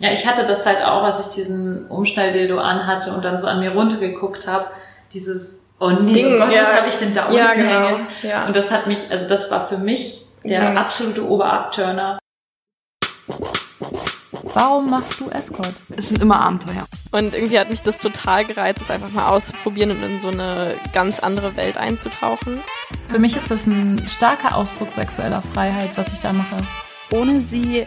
Ja, ich hatte das halt auch, als ich diesen Umschnalldildo anhatte und dann so an mir runtergeguckt habe. Dieses, oh nee, Ding, oh Gott, ja. was habe ich denn da unten Ja, genau. hängen? Ja. Und das hat mich, also das war für mich der Ja. absolute Oberabturner. Warum machst du Escort? Es sind immer Abenteuer. Und irgendwie hat mich das total gereizt, es einfach mal auszuprobieren und in so eine ganz andere Welt einzutauchen. Für mich ist das ein starker Ausdruck sexueller Freiheit, was ich da mache. Ohne sie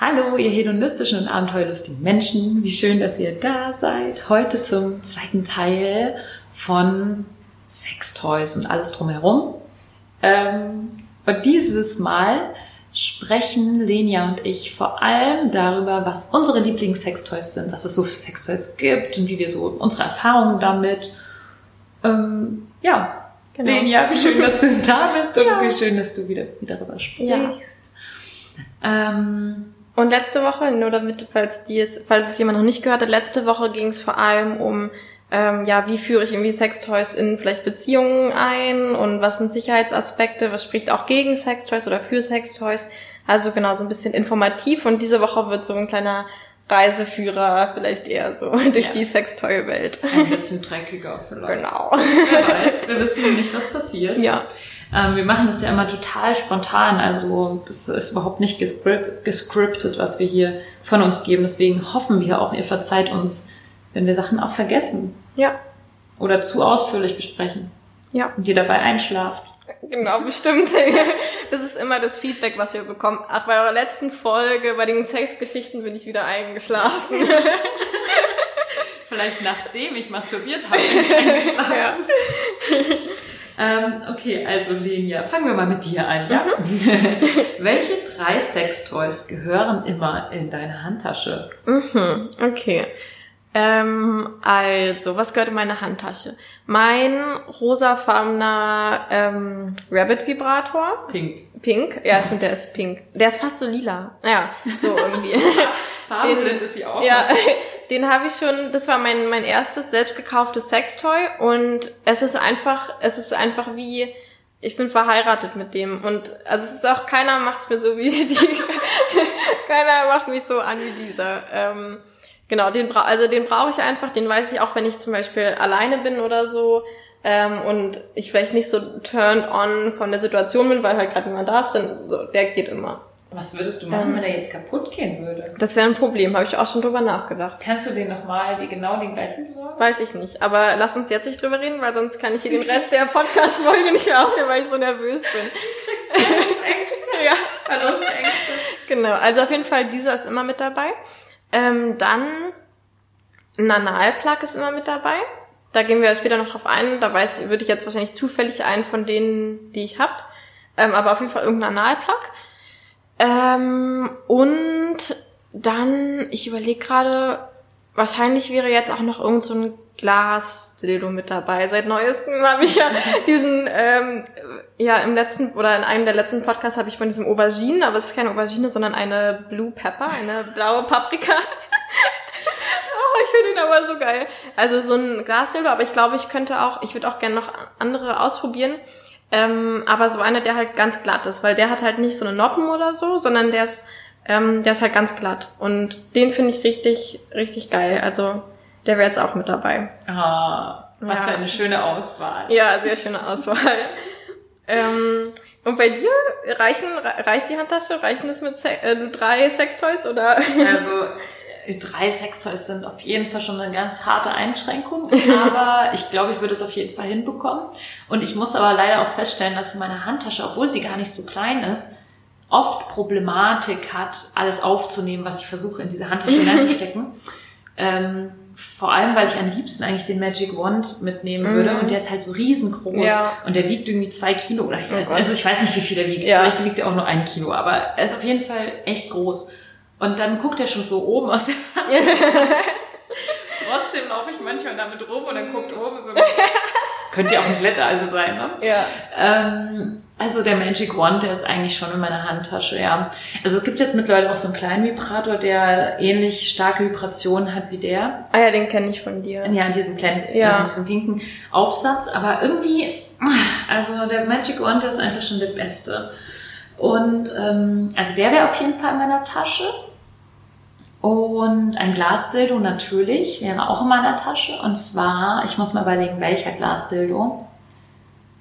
Hallo, ihr hedonistischen und abenteuerlustigen Menschen. Wie schön, dass ihr da seid. Heute zum zweiten Teil von Sextoys und alles drumherum. Ähm, und dieses Mal sprechen Lenia und ich vor allem darüber, was unsere Lieblings-Sextoys sind, was es so für Sextoys gibt und wie wir so unsere Erfahrungen damit. Ähm, ja, Genau. Lenia, wie schön, dass du da bist und wie schön, dass du wieder, wieder darüber sprichst. Ähm, Und letzte Woche, nur damit, falls die es, falls es jemand noch nicht gehört hat, letzte Woche ging es vor allem um, ähm, ja, wie führe ich irgendwie Sextoys in vielleicht Beziehungen ein und was sind Sicherheitsaspekte, was spricht auch gegen Sextoys oder für Sextoys. Also genau, so ein bisschen informativ und diese Woche wird so ein kleiner Reiseführer vielleicht eher so durch die Sextoy-Welt. ein bisschen dreckiger vielleicht. Genau. Wer weiß, wir wissen nicht, was passiert. Ja. Ähm, wir machen das ja immer total spontan, also es ist überhaupt nicht gescript, gescriptet, was wir hier von uns geben. Deswegen hoffen wir auch, ihr verzeiht uns, wenn wir Sachen auch vergessen Ja. oder zu ausführlich besprechen Ja. und ihr dabei einschlaft. Genau, bestimmt. Das ist immer das Feedback, was wir bekommen. Ach, bei eurer letzten Folge, bei den Sexgeschichten bin ich wieder eingeschlafen. Vielleicht nachdem ich masturbiert habe, bin ich eingeschlafen. Ja. Ähm, okay, also Lenia, fangen wir mal mit dir an, ja? Welche drei Sextoys gehören immer in deine Handtasche? Mhm, okay. Ähm, also, was gehört in meine Handtasche? Mein rosafarbener ähm, Rabbit-Vibrator. Pink. Pink. Ja, stimmt, der ist pink. Der ist fast so lila. Ja, so irgendwie. Farbenblind ist sie auch. Ja, den habe ich schon, das war mein, mein erstes selbst gekauftes Sextoy und es ist einfach, es ist einfach wie, ich bin verheiratet mit dem und also es ist auch, keiner macht's mir so wie die, keiner macht mich so an wie dieser. Ähm, genau, den bra also den brauche ich einfach, den weiß ich auch, wenn ich zum Beispiel alleine bin oder so ähm, und ich vielleicht nicht so turned on von der Situation bin, weil halt gerade niemand da ist, dann so, der geht immer. Was würdest du machen, Ähm. wenn er jetzt kaputt gehen würde? Das wäre ein Problem, habe ich auch schon drüber nachgedacht. Kannst du den nochmal die genau den gleichen besorgen? Weiß ich nicht. Aber lass uns jetzt nicht drüber reden, weil sonst kann ich hier den Rest der Podcast-Folge nicht mehr aufnehmen, weil ich so nervös bin. Ängste. ja, Verlustängste. genau. Also auf jeden Fall, dieser ist immer mit dabei. Ähm, dann ein Analplug ist immer mit dabei. Da gehen wir später noch drauf ein. Da weiß, würde ich jetzt wahrscheinlich zufällig einen von denen, die ich hab. Ähm, aber auf jeden Fall irgendein Analplug. Ähm, und dann, ich überlege gerade, wahrscheinlich wäre jetzt auch noch irgend so ein Glas-Dildo mit dabei. Seit neuestem habe ich ja diesen, ähm, ja, im letzten oder in einem der letzten Podcasts habe ich von diesem Aubergine, aber es ist keine Aubergine, sondern eine Blue Pepper, eine blaue Paprika. oh, ich finde ihn aber so geil. Also so ein Glasdildo, aber ich glaube, ich könnte auch, ich würde auch gerne noch andere ausprobieren. Ähm, aber so einer, der halt ganz glatt ist, weil der hat halt nicht so eine Noppen oder so, sondern der ist, ähm, der ist halt ganz glatt. Und den finde ich richtig, richtig geil. Also der wäre jetzt auch mit dabei. Ah, was Ja. für eine schöne Auswahl. Ja, sehr schöne Auswahl. ähm, und bei dir reichen reicht die Handtasche? Reichen es mit Se äh, drei Sextoys oder? Also äh, drei Sextoys sind auf jeden Fall schon eine ganz harte Einschränkung, aber ich glaube, ich würde es auf jeden Fall hinbekommen. Und ich muss aber leider auch feststellen, dass meine Handtasche, obwohl sie gar nicht so klein ist, oft Problematik hat, alles aufzunehmen, was ich versuche in diese Handtasche hineinzustecken. Ähm, vor allem, weil ich am liebsten eigentlich den Magic Wand mitnehmen würde und der ist halt so riesengroß Ja. und der wiegt irgendwie zwei Kilo oder ich weiß, Gott. also ich weiß nicht, wie viel er wiegt. Ja. Vielleicht wiegt er auch nur ein Kilo, aber er ist auf jeden Fall echt groß. Und dann guckt er schon so oben aus der Hand. Trotzdem laufe ich manchmal damit rum und dann guckt oben so. Könnte ja auch ein Glätteise sein, ne? Ja. Ähm, also der Magic Wand, der ist eigentlich schon in meiner Handtasche, ja. Also es gibt jetzt mittlerweile auch so einen kleinen Vibrator, der ähnlich starke Vibrationen hat wie der. Ah ja, den kenne ich von dir. Ja, diesen kleinen, Ja. ja. diesen pinken Aufsatz. Aber irgendwie, also der Magic Wand, der ist einfach schon der beste. Und ähm, also der wäre auf jeden Fall in meiner Tasche. Und ein Glasdildo natürlich wäre auch in meiner Tasche. Und zwar, ich muss mal überlegen, welcher Glasdildo.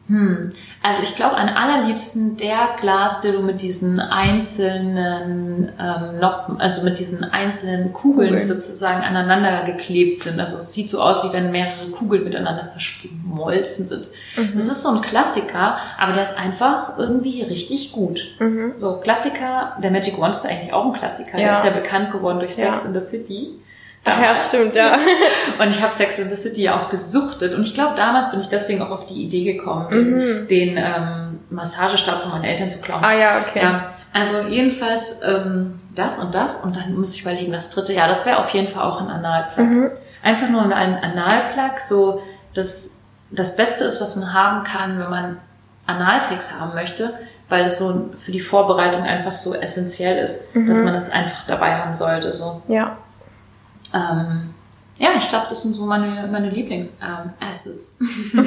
Hm, also ich glaube am allerliebsten der Glasdildo mit diesen einzelnen ähm, Noppen, also mit diesen einzelnen Kugeln, Kugeln. die sozusagen aneinander geklebt sind. Also es sieht so aus, wie wenn mehrere Kugeln miteinander verschmolzen sind. Das ist so ein Klassiker, aber der ist einfach irgendwie richtig gut. So, Klassiker, der Magic Wand ist eigentlich auch ein Klassiker. Der Ja. ist ja bekannt geworden durch Sex Ja. in the City. Ach ja, Damals. stimmt, ja. Und ich habe Sex in the City ja auch gesuchtet. Und ich glaube, damals bin ich deswegen auch auf die Idee gekommen, den, den ähm, Massagestab von meinen Eltern zu klauen. Mhm. Ah ja, okay. Ja, also jedenfalls ähm, das und das. Und dann muss ich überlegen, das dritte. Ja, das wäre auf jeden Fall auch ein Analplug. Mhm. Einfach nur ein Analplug, so das, das Beste ist, was man haben kann, wenn man Analsex haben möchte, weil es so für die Vorbereitung einfach so essentiell ist, Mhm. dass man das einfach dabei haben sollte. So. Ja. Ähm, ja, ich glaube, das sind so meine, meine Lieblings-Assets.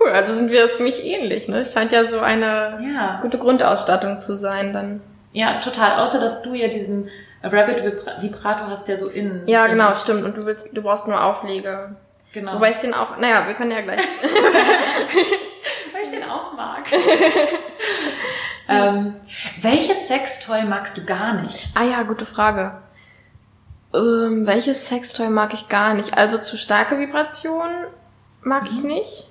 Cool, also sind wir ziemlich ähnlich, ne? Scheint ja so eine ja. gute Grundausstattung zu sein dann. ja, total. Außer, dass du ja diesen Rabbit Vibra- Vibrator hast, der so innen. Ja, genau, ist. stimmt. Und du willst, du brauchst nur Auflege. Genau. Wobei ich den auch, naja, wir können ja gleich. Weil ich den auch mag. ähm, welches Sextoy magst du gar nicht? ah ja, gute Frage. Ähm, welches Sextoy mag ich gar nicht? Also zu starke Vibrationen mag ich nicht.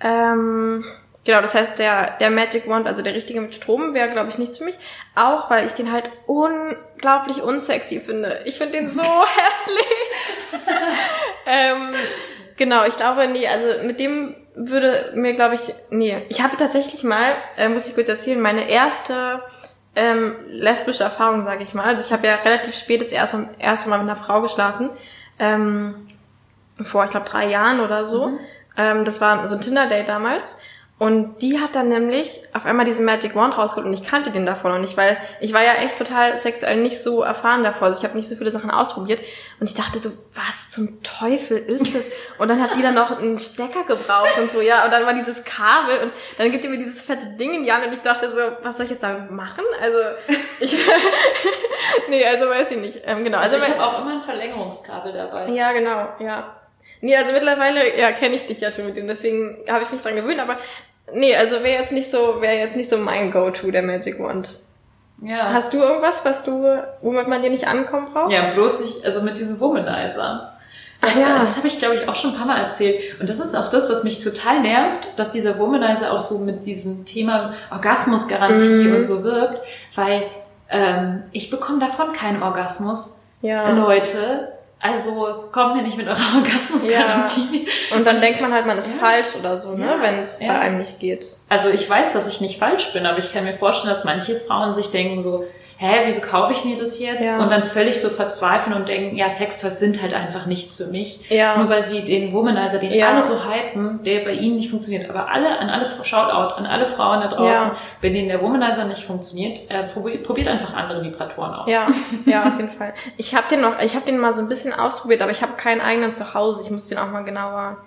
Ähm, genau, das heißt, der, der Magic Wand, also der richtige mit Strom, wäre, glaube ich, nichts für mich. Auch, weil ich den halt unglaublich unsexy finde. Ich finde den so hässlich. ähm, genau, ich glaube, nee, also mit dem würde mir, glaube ich, nee. Ich habe tatsächlich mal, äh, muss ich kurz erzählen, meine erste ähm, lesbische Erfahrung, sage ich mal. Also ich habe ja relativ spät das erste, erste Mal mit einer Frau geschlafen. Ähm, vor, ich glaube, drei Jahren oder so. Ähm, das war so ein Tinder-Date damals. Und die hat dann nämlich auf einmal diesen Magic Wand rausgeholt und ich kannte den davon noch nicht, weil ich war ja echt total sexuell nicht so erfahren davor. Also ich habe nicht so viele Sachen ausprobiert und ich dachte so, was zum Teufel ist das? Und dann hat die dann noch einen Stecker gebraucht und so, ja, und dann war dieses Kabel und dann gibt die mir dieses fette Ding in die Hand und ich dachte so, was soll ich jetzt damit machen? Also ich, nee, also weiß ich nicht. Ähm, genau, Also, also, ich habe auch immer ein Verlängerungskabel dabei. ja, genau, ja. Nee, also mittlerweile, ja, kenne ich dich ja schon mit dem, deswegen habe ich mich dran gewöhnt, aber nee, also wäre jetzt nicht so, wäre jetzt nicht so mein Go-To, der Magic Wand. Ja. Hast du irgendwas, was du, womit man dir nicht ankommen braucht? ja, bloß nicht, also mit diesem Womanizer. Ach ja. Das habe ich, glaube ich, auch schon ein paar Mal erzählt. Und das ist auch das, was mich total nervt, dass dieser Womanizer auch so mit diesem Thema Orgasmusgarantie Mhm. und so wirkt, weil ähm, ich bekomme davon keinen Orgasmus. Ja. Leute, also kommt mir nicht mit eurer Orgasmusgarantie. Und dann denkt man halt, man ist falsch oder so, ne, Ja, wenn es ja. bei einem nicht geht. Also ich weiß, dass ich nicht falsch bin, aber ich kann mir vorstellen, dass manche Frauen sich denken so, hä, wieso kaufe ich mir das jetzt? Ja. Und dann völlig so verzweifeln und denken, ja, Sextoys sind halt einfach nichts für mich. Ja. Nur weil sie den Womanizer, den Ja. alle so hypen, der bei ihnen nicht funktioniert. Aber alle, an alle, Shoutout, an alle Frauen da draußen, bei denen der Womanizer nicht funktioniert, äh, probiert, probiert einfach andere Vibratoren aus. Ja, ja, auf jeden Fall. Ich habe den noch, ich habe den mal so ein bisschen ausprobiert, aber ich habe keinen eigenen zu Hause. Ich muss den auch mal genauer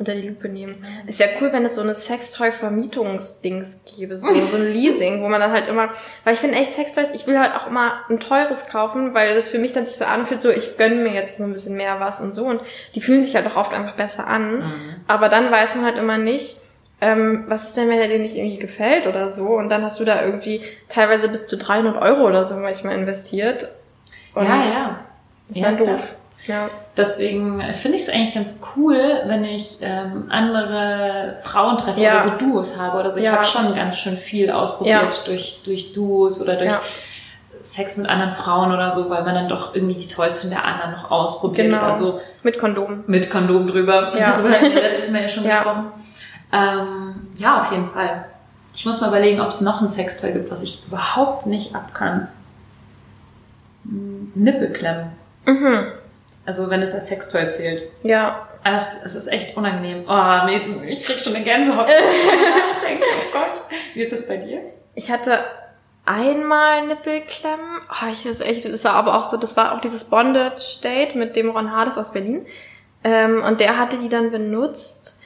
unter die Lupe nehmen. Es wäre cool, wenn es so eine Sextoy-Vermietungsdings gäbe, so, so ein Leasing, wo man dann halt immer, weil ich finde echt Sextoys, ich will halt auch immer ein teures kaufen, weil das für mich dann sich so anfühlt, so ich gönne mir jetzt so ein bisschen mehr was und so und die fühlen sich halt auch oft einfach besser an. Aber dann weiß man halt immer nicht, ähm, was ist denn, wenn der dir nicht irgendwie gefällt oder so und dann hast du da irgendwie teilweise bis zu 300 Euro oder so manchmal investiert. Und ja. ja. Ist Ja, dann doof. Ja. Deswegen finde ich es eigentlich ganz cool, wenn ich ähm, andere Frauen treffe Ja. oder so Duos habe oder so. Ich Ja. habe schon ganz schön viel ausprobiert Ja. durch, durch Duos oder durch. Sex mit anderen Frauen oder so, weil man dann doch irgendwie die Toys von der anderen noch ausprobiert Genau. oder so. Mit Kondom. Mit Kondom drüber. Ja. Darüber haben wir letztes Mal ja schon gesprochen. Ähm, ja, auf jeden Fall. Ich muss mal überlegen, ob es noch ein Sextoy gibt, was ich überhaupt nicht ab kann. Hm, Nippelklemmen. Mhm. Also wenn es als Sextoy zählt. Ja. Ah, Es, es ist echt unangenehm. Oh, ich krieg schon eine Gänsehaut. ich nachdenke. oh Gott. Wie ist das bei dir? Ich hatte einmal Nippelklemmen. Oh, ich ist echt, das war aber auch so, das war auch dieses Bondage Date mit dem Ron Hades aus Berlin. Ähm, und der hatte die dann benutzt.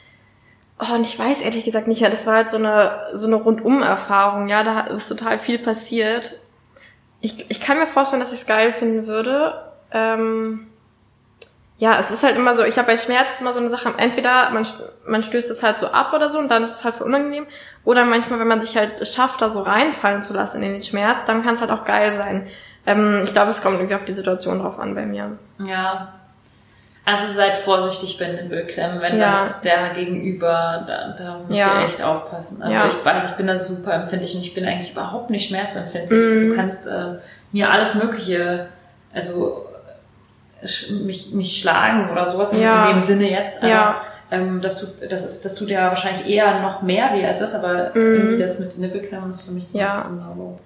Oh, und ich weiß ehrlich gesagt nicht mehr. Das war halt so eine, so eine Rundum-Erfahrung. Ja, da ist total viel passiert. Ich, ich kann mir vorstellen, dass ich es geil finden würde. Ähm, ja, es ist halt immer so, ich glaube, bei Schmerz ist immer so eine Sache, entweder man, man stößt es halt so ab oder so und dann ist es halt für unangenehm. Oder manchmal, wenn man sich halt schafft, da so reinfallen zu lassen in den Schmerz, dann kann es halt auch geil sein. Ähm, ich glaube, es kommt irgendwie auf die Situation drauf an bei mir. Ja. Also seid vorsichtig bei Nippelklemmen, wenn Ja. das der Gegenüber, da, da müsst Ja. ihr echt aufpassen. Also Ja. ich weiß, ich bin da super empfindlich und ich bin eigentlich überhaupt nicht schmerzempfindlich. Mhm. Du kannst äh, mir alles Mögliche, also mich, mich schlagen oder sowas in- Ja. in dem Sinne jetzt. Aber, Ja. ähm, das, tut, das, ist, das tut ja wahrscheinlich eher noch mehr weh als das, aber irgendwie das mit den Nippelklemmen ist für mich so. Ja. ein.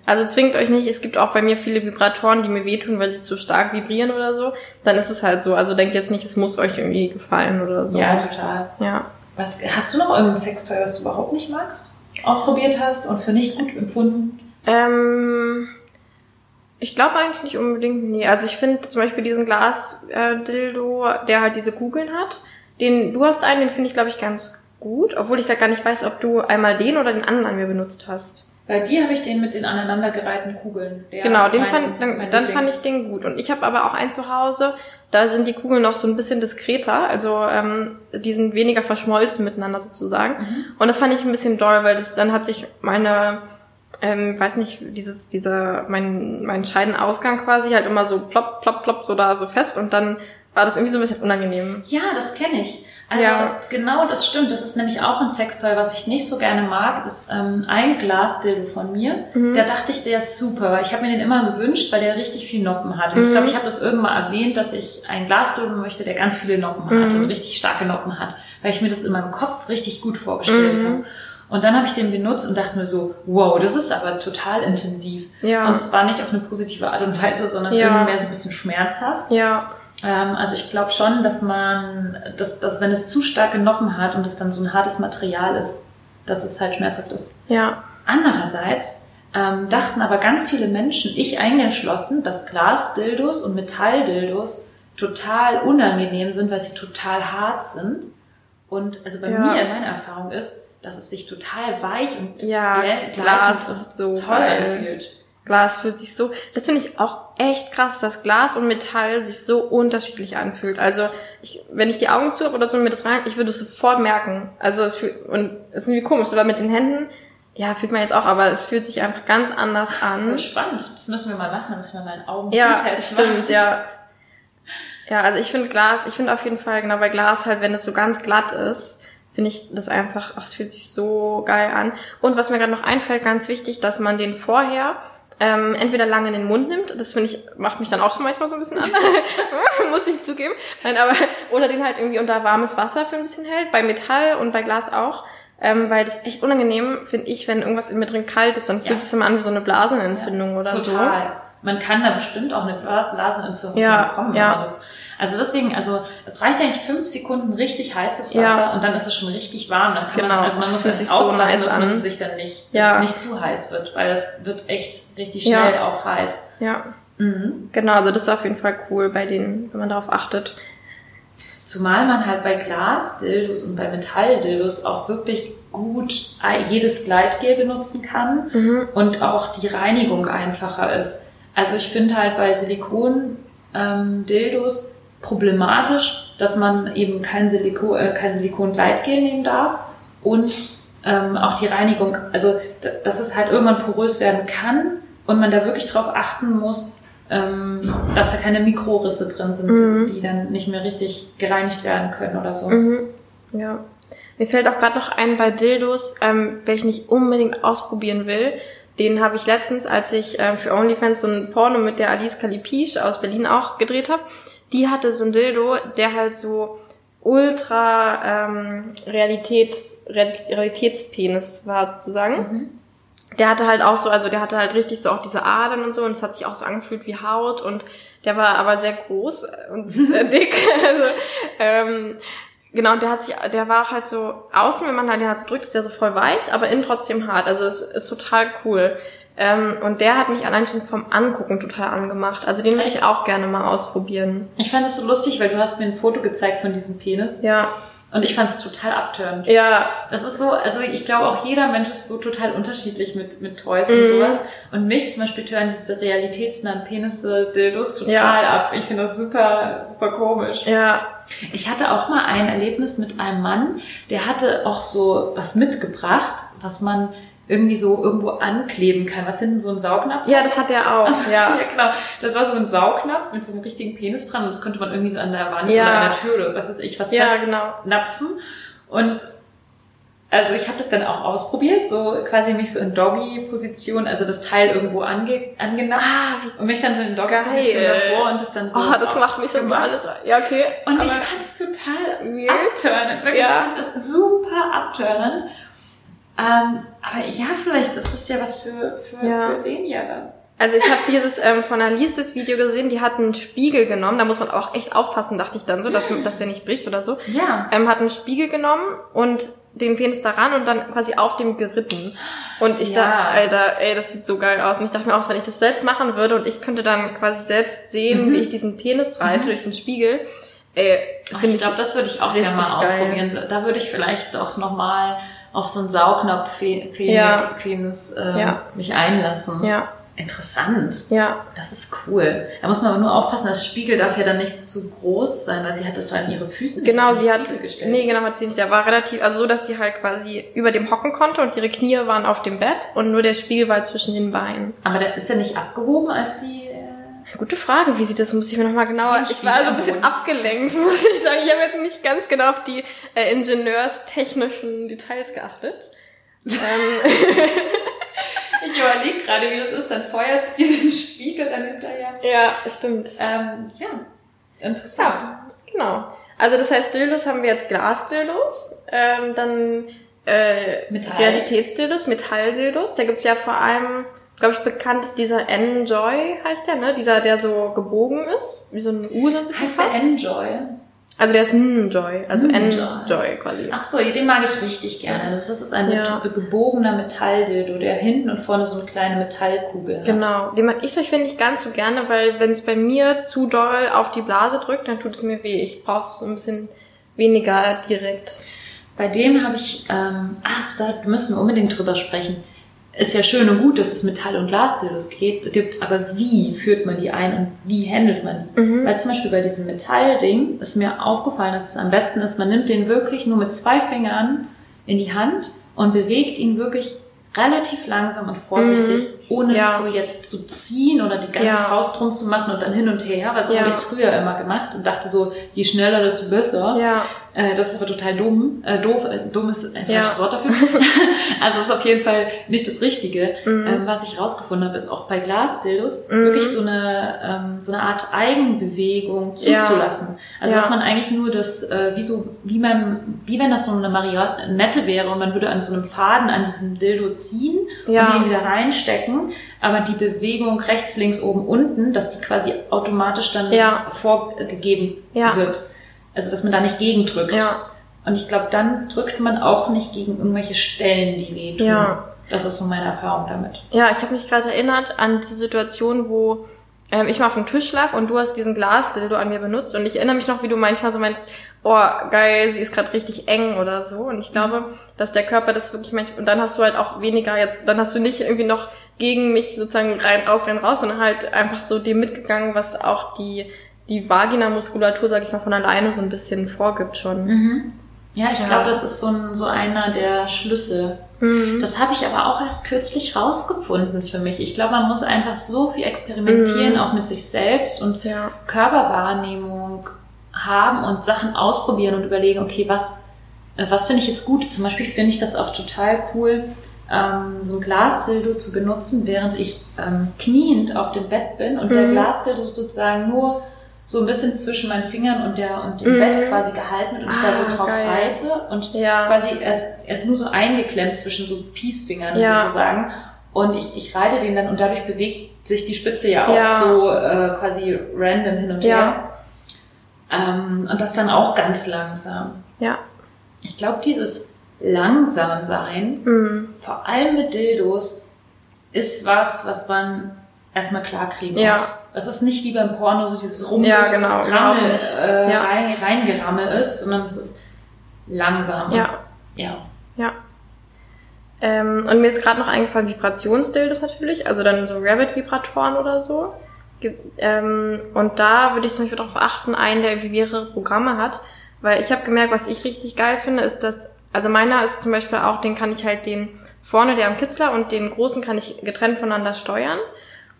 Also zwingt euch nicht, es gibt auch bei mir viele Vibratoren, die mir wehtun, weil sie zu stark vibrieren oder so. Dann ist es halt so. Also denkt jetzt nicht, es muss euch irgendwie gefallen oder so. Ja, total. Ja. Was, hast du noch irgendein Sextoy, was du überhaupt nicht magst? Ausprobiert hast und für nicht gut empfunden? Ähm, ich glaube eigentlich nicht unbedingt, nee. Also ich finde zum Beispiel diesen Glas-Dildo, der halt diese Kugeln hat, den, du hast einen, den finde ich glaube ich ganz gut, obwohl ich gar nicht weiß, ob du einmal den oder den anderen an mir benutzt hast. Bei dir habe ich den mit den aneinandergereihten Kugeln. Genau, den mein- fand, dann, dann fand ich den gut. Und ich habe aber auch einen zu Hause, da sind die Kugeln noch so ein bisschen diskreter, also ähm, die sind weniger verschmolzen miteinander sozusagen. Mhm. Und das fand ich ein bisschen doll, weil das dann hat sich meine, ähm, weiß nicht, dieses, dieser, mein, mein Scheidenausgang quasi halt immer so plopp, plopp, plopp, so da so fest und dann war das irgendwie so ein bisschen unangenehm. Ja, das kenne ich. Also Ja. genau, das stimmt. Das ist nämlich auch ein Sextoy, was ich nicht so gerne mag. Ist ähm, ein Glasdildo von mir. Mhm. Da dachte ich, der ist super. weil Ich habe mir den immer gewünscht, weil der richtig viel Noppen hat. Und Mhm. ich glaube, ich habe das irgendwann mal erwähnt, dass ich ein Glasdildo möchte, der ganz viele Noppen hat Mhm. und richtig starke Noppen hat, weil ich mir das in meinem Kopf richtig gut vorgestellt Mhm. habe. Und dann habe ich den benutzt und dachte mir so, wow, das ist aber total intensiv. Ja. Und zwar nicht auf eine positive Art und Weise, sondern Ja. irgendwie mehr so ein bisschen schmerzhaft. Ja, Ähm, also ich glaube schon, dass man, dass, dass wenn es zu starke Noppen hat und es dann so ein hartes Material ist, dass es halt schmerzhaft ist. ja, Andererseits ähm, dachten aber ganz viele Menschen, ich eingeschlossen, dass Glasdildos und Metalldildos total unangenehm sind, weil sie total hart sind. Und also bei Ja. mir, meine Erfahrung ist, dass es sich total weich und ja, Glas ist so toll geil. anfühlt. Glas fühlt sich so, das finde ich auch echt krass, dass Glas und Metall sich so unterschiedlich anfühlt. Also ich, wenn ich die Augen zu habe oder so mir das rein, ich würde es sofort merken. Also es fühlt, und es ist irgendwie komisch, aber mit den Händen, ja, fühlt man jetzt auch, aber es fühlt sich einfach ganz anders an. Voll spannend. Das müssen wir mal machen, da müssen wir mal einen Augen Ja, Test stimmt, machen. ja. Ja, also ich finde Glas, ich finde auf jeden Fall, genau bei Glas halt, wenn es so ganz glatt ist, finde ich das einfach, ach, es fühlt sich so geil an. Und was mir gerade noch einfällt, ganz wichtig, dass man den vorher ähm, entweder lange in den Mund nimmt, das finde ich, macht mich dann auch schon manchmal so ein bisschen an, muss ich zugeben. Nein, aber, oder den halt irgendwie unter warmes Wasser für ein bisschen hält, bei Metall und bei Glas auch. Ähm, weil das echt unangenehm, finde ich, wenn irgendwas in mir drin kalt ist, dann Ja. fühlt es sich immer an wie so eine Blasenentzündung oder so. Man kann da bestimmt auch eine Blas- Blasenentzündung Ja, bekommen. ja. Das, also deswegen, also es reicht eigentlich fünf Sekunden richtig heißes Wasser Ja. und dann ist es schon richtig warm. Dann kann Genau. man, also man Das muss sich so aufpassen, nice dass man an. sich dann nicht, dass Ja. es nicht zu heiß wird, weil es wird echt richtig Ja. schnell auch heiß. Ja. Mhm. Genau, also das ist auf jeden Fall cool bei denen, wenn man darauf achtet. Zumal man halt bei Glasdildos und bei Metalldildos auch wirklich gut jedes Gleitgel benutzen kann Mhm. und auch die Reinigung einfacher ist. Also ich finde halt bei Silikon-Dildos problematisch, dass man eben kein, Siliko äh, kein Silikon-Gleitgel nehmen darf und ähm, auch die Reinigung, also dass es halt irgendwann porös werden kann und man da wirklich drauf achten muss, ähm, dass da keine Mikrorisse drin sind, Mhm. die dann nicht mehr richtig gereinigt werden können oder so. Mhm. Ja. Mir fällt auch gerade noch ein bei Dildos, ähm, welchen ich unbedingt ausprobieren will. Den habe ich letztens, als ich ähm, für OnlyFans so ein Porno mit der Alice Kalipisch aus Berlin auch gedreht habe. Die hatte so ein Dildo, der halt so ultra ähm, Realität, Real- Realitätspenis war sozusagen. Der hatte halt auch so, also der hatte halt richtig so auch diese Adern und so und es hat sich auch so angefühlt wie Haut und Der war aber sehr groß und äh, dick. also, ähm, genau, und der hat sich, der war halt so außen, wenn man halt den Herz drückt, ist der so voll weich, aber innen trotzdem hart. Also es ist total cool. Ähm, und der hat mich allein schon vom Angucken total angemacht. Also den würde ich auch gerne mal ausprobieren. Ich fand es so lustig, weil du hast mir ein Foto gezeigt von diesem Penis. Ja, Und ich fand es total abtörend. ja, Das ist so, also ich glaube auch jeder Mensch ist so total unterschiedlich mit, mit Toys und Mhm. sowas. Und mich zum Beispiel tören diese realitätsnahen Penisse, Dildos total Ja. ab. Ich finde das super, super komisch. ja, Ich hatte auch mal ein Erlebnis mit einem Mann, der hatte auch so was mitgebracht, was man irgendwie so irgendwo ankleben kann. Was hinten so ein Saugnapf? ja, das hat er auch. Also, ja. ja, genau. Das war so ein Saugnapf mit so einem richtigen Penis dran und das konnte man irgendwie so an der Wand Ja. oder an der Tür oder was weiß ich was Ja, genau. napfen. Und also ich habe das dann auch ausprobiert, so quasi mich so in Doggy-Position, also das Teil irgendwo ange, angenapft und mich dann so in Doggy-Position davor und das dann so Oh, das macht mich gemacht. alles. Ja, okay. Und ich aber- fand's total Weird. abturnend. Wirklich, Ja. ich fand das super abturnend. Ähm, aber ja, vielleicht ist das ja was für, für, Ja. für weniger. Also ich habe dieses ähm, von Alice das Video gesehen, die hat einen Spiegel genommen, da muss man auch echt aufpassen, dachte ich dann so, dass, dass der nicht bricht oder so. Ja. Ähm, hat einen Spiegel genommen und den Penis daran und dann quasi auf dem geritten. Und ich Ja. dachte, Alter, ey, das sieht so geil aus. Und ich dachte mir auch, wenn ich das selbst machen würde und ich könnte dann quasi selbst sehen, wie ich diesen Penis reite durch den Spiegel, ey, finde ich glaube, das würde ich auch richtig gerne mal geil. ausprobieren. Da würde ich vielleicht doch nochmal auf so einen Saugnapf-Penis Ja. Penis, ähm, Ja. mich einlassen. Ja, Interessant. ja. Das ist cool. Da muss man aber nur aufpassen, das Spiegel darf ja dann nicht zu groß sein, weil sie hat das dann ihre Füße nicht Genau, sie hat, Spiegel gestellt. nee, genau, hat sie nicht. Der war relativ, also so, dass sie halt quasi über dem hocken konnte und ihre Knie waren auf dem Bett und nur der Spiegel war zwischen den Beinen. Aber der ist ja nicht abgehoben, als sie... Gute Frage, wie sieht das? Muss ich mir nochmal genauer. Ich war so ein bisschen abgelenkt, muss ich sagen. Ich habe jetzt nicht ganz genau auf die äh, ingenieurstechnischen Details geachtet. ähm, ich überlege gerade, wie das ist, dann feuert es dir den Spiegel dann hinterher. ja, stimmt. Ähm, ja, interessant. Ja, genau. Also das heißt, Dildos haben wir jetzt Glasdildos, ähm, dann äh, Metall. Realitätsdildos, Metalldildos. Da gibt's ja vor allem, glaube ich, bekannt ist dieser Enjoy, heißt der, ne? Dieser, der so gebogen ist, wie so ein U so ein bisschen Heißt der fast. Enjoy? Also der ist Enjoy, also Enjoy. Enjoy quasi. Ach so, den mag ich richtig gerne. Also das ist ein Ja. gebogener Metalldildo, der hinten und vorne so eine kleine Metallkugel hat. Genau, den mag ich zum Beispiel nicht ganz so gerne, weil wenn es bei mir zu doll auf die Blase drückt, dann tut es mir weh. Ich brauche es so ein bisschen weniger direkt. Bei dem habe ich, ähm, ach, so, da müssen wir unbedingt drüber sprechen. Ist ja schön und gut, dass es Metall- und Glasdildos gibt, aber wie führt man die ein und wie handelt man die? Weil zum Beispiel bei diesem Metallding ist mir aufgefallen, dass es am besten ist, man nimmt den wirklich nur mit zwei Fingern in die Hand und bewegt ihn wirklich relativ langsam und vorsichtig, ohne Ja. es so jetzt zu ziehen oder die ganze Ja. Faust drum zu machen und dann hin und her, weil so Ja. habe ich es früher immer gemacht und dachte so, je schneller, desto besser. Ja. Äh, das ist aber total dumm. Äh, doof, äh, dumm ist ein falsches Wort dafür. also ist auf jeden Fall nicht das Richtige. Mhm. Ähm, was ich rausgefunden habe, ist auch bei Glasdildos wirklich so eine, ähm, so eine Art Eigenbewegung zuzulassen. Also dass man eigentlich nur das, äh, wie so, wie man, wie wenn das so eine Marionette wäre und man würde an so einem Faden an diesem Dildo ziehen und den wieder reinstecken, aber die Bewegung rechts, links, oben, unten, dass die quasi automatisch dann Ja. vorgegeben Ja. wird. Also dass man da nicht gegendrückt. Ja. Und ich glaube, dann drückt man auch nicht gegen irgendwelche Stellen, die wehtun. Ja. Das ist so meine Erfahrung damit. Ja, ich habe mich gerade erinnert an die Situation, wo ähm, ich mal auf dem Tisch lag und du hast diesen Glasdildo an mir benutzt und ich erinnere mich noch, wie du manchmal so meinst, oh geil, sie ist gerade richtig eng oder so und ich glaube, dass der Körper das wirklich manchmal und dann hast du halt auch weniger jetzt, dann hast du nicht irgendwie noch gegen mich sozusagen rein raus rein raus, sondern halt einfach so dem mitgegangen, was auch die die Vagina-Muskulatur, sag ich mal, von alleine so ein bisschen vorgibt schon. Ja, ich Ja. glaube, das ist so, ein, so einer der Schlüssel. Mhm. Das habe ich aber auch erst kürzlich rausgefunden für mich. Ich glaube, man muss einfach so viel experimentieren, Mhm. auch mit sich selbst und Ja. Körperwahrnehmung haben und Sachen ausprobieren und überlegen, okay, was, äh, was finde ich jetzt gut? Zum Beispiel finde ich das auch total cool, ähm, so ein Glasdildo zu benutzen, während ich ähm, kniend auf dem Bett bin und der Mhm. Glasdildo sozusagen nur so ein bisschen zwischen meinen Fingern und der und dem Mhm. Bett quasi gehalten wird und ich da so Ah, drauf geil. reite und Ja. quasi er ist, er ist nur so eingeklemmt zwischen so Peace-Fingern Ja. sozusagen und ich, ich reite den dann und dadurch bewegt sich die Spitze ja auch Ja. so äh, quasi random hin und her. Ähm, und das dann auch ganz langsam. Ja. Ich glaube, dieses langsam sein, Mhm. vor allem mit Dildos, ist was, was man erstmal klar kriegen Ja. muss. Es ist nicht wie beim Porno so dieses Rum Ja, genau, Rammel, äh, Ja. rein, reingerammel ist, sondern es ist langsam. Ja. Ja. Ja. Ähm, und mir ist gerade noch eingefallen, Vibrationsdildos natürlich, also dann so Rabbit-Vibratoren oder so. Ähm, und da würde ich zum Beispiel darauf achten, einen, der irgendwie mehrere Programme hat, weil ich habe gemerkt, was ich richtig geil finde, ist, dass, also meiner ist zum Beispiel auch, den kann ich halt den vorne, der am Kitzler und den großen kann ich getrennt voneinander steuern.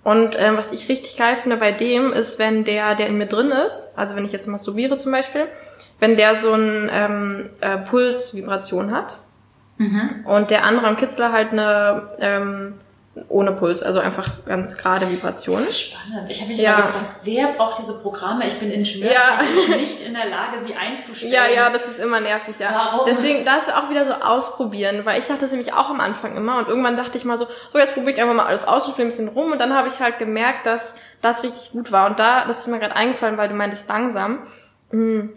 Und ähm, was ich richtig geil finde bei dem ist, wenn der, der in mir drin ist, also wenn ich jetzt masturbiere zum Beispiel, wenn der so ein ähm, äh, Pulsvibration hat und der andere am Kitzler halt eine ähm, ohne Puls, also einfach ganz gerade Vibration. Spannend. Ich habe mich Ja. immer gefragt, wer braucht diese Programme? Ich bin ingenieurstechnisch nicht in der Lage, sie einzustellen. Ja, ja, das ist immer nervig, ja. Warum? Deswegen, da ist auch wieder so ausprobieren, weil ich dachte das nämlich auch am Anfang immer und irgendwann dachte ich mal so, so jetzt probiere ich einfach mal alles aus und spiele ein bisschen rum und dann habe ich halt gemerkt, dass das richtig gut war und da, das ist mir gerade eingefallen, weil du meintest langsam. Hm.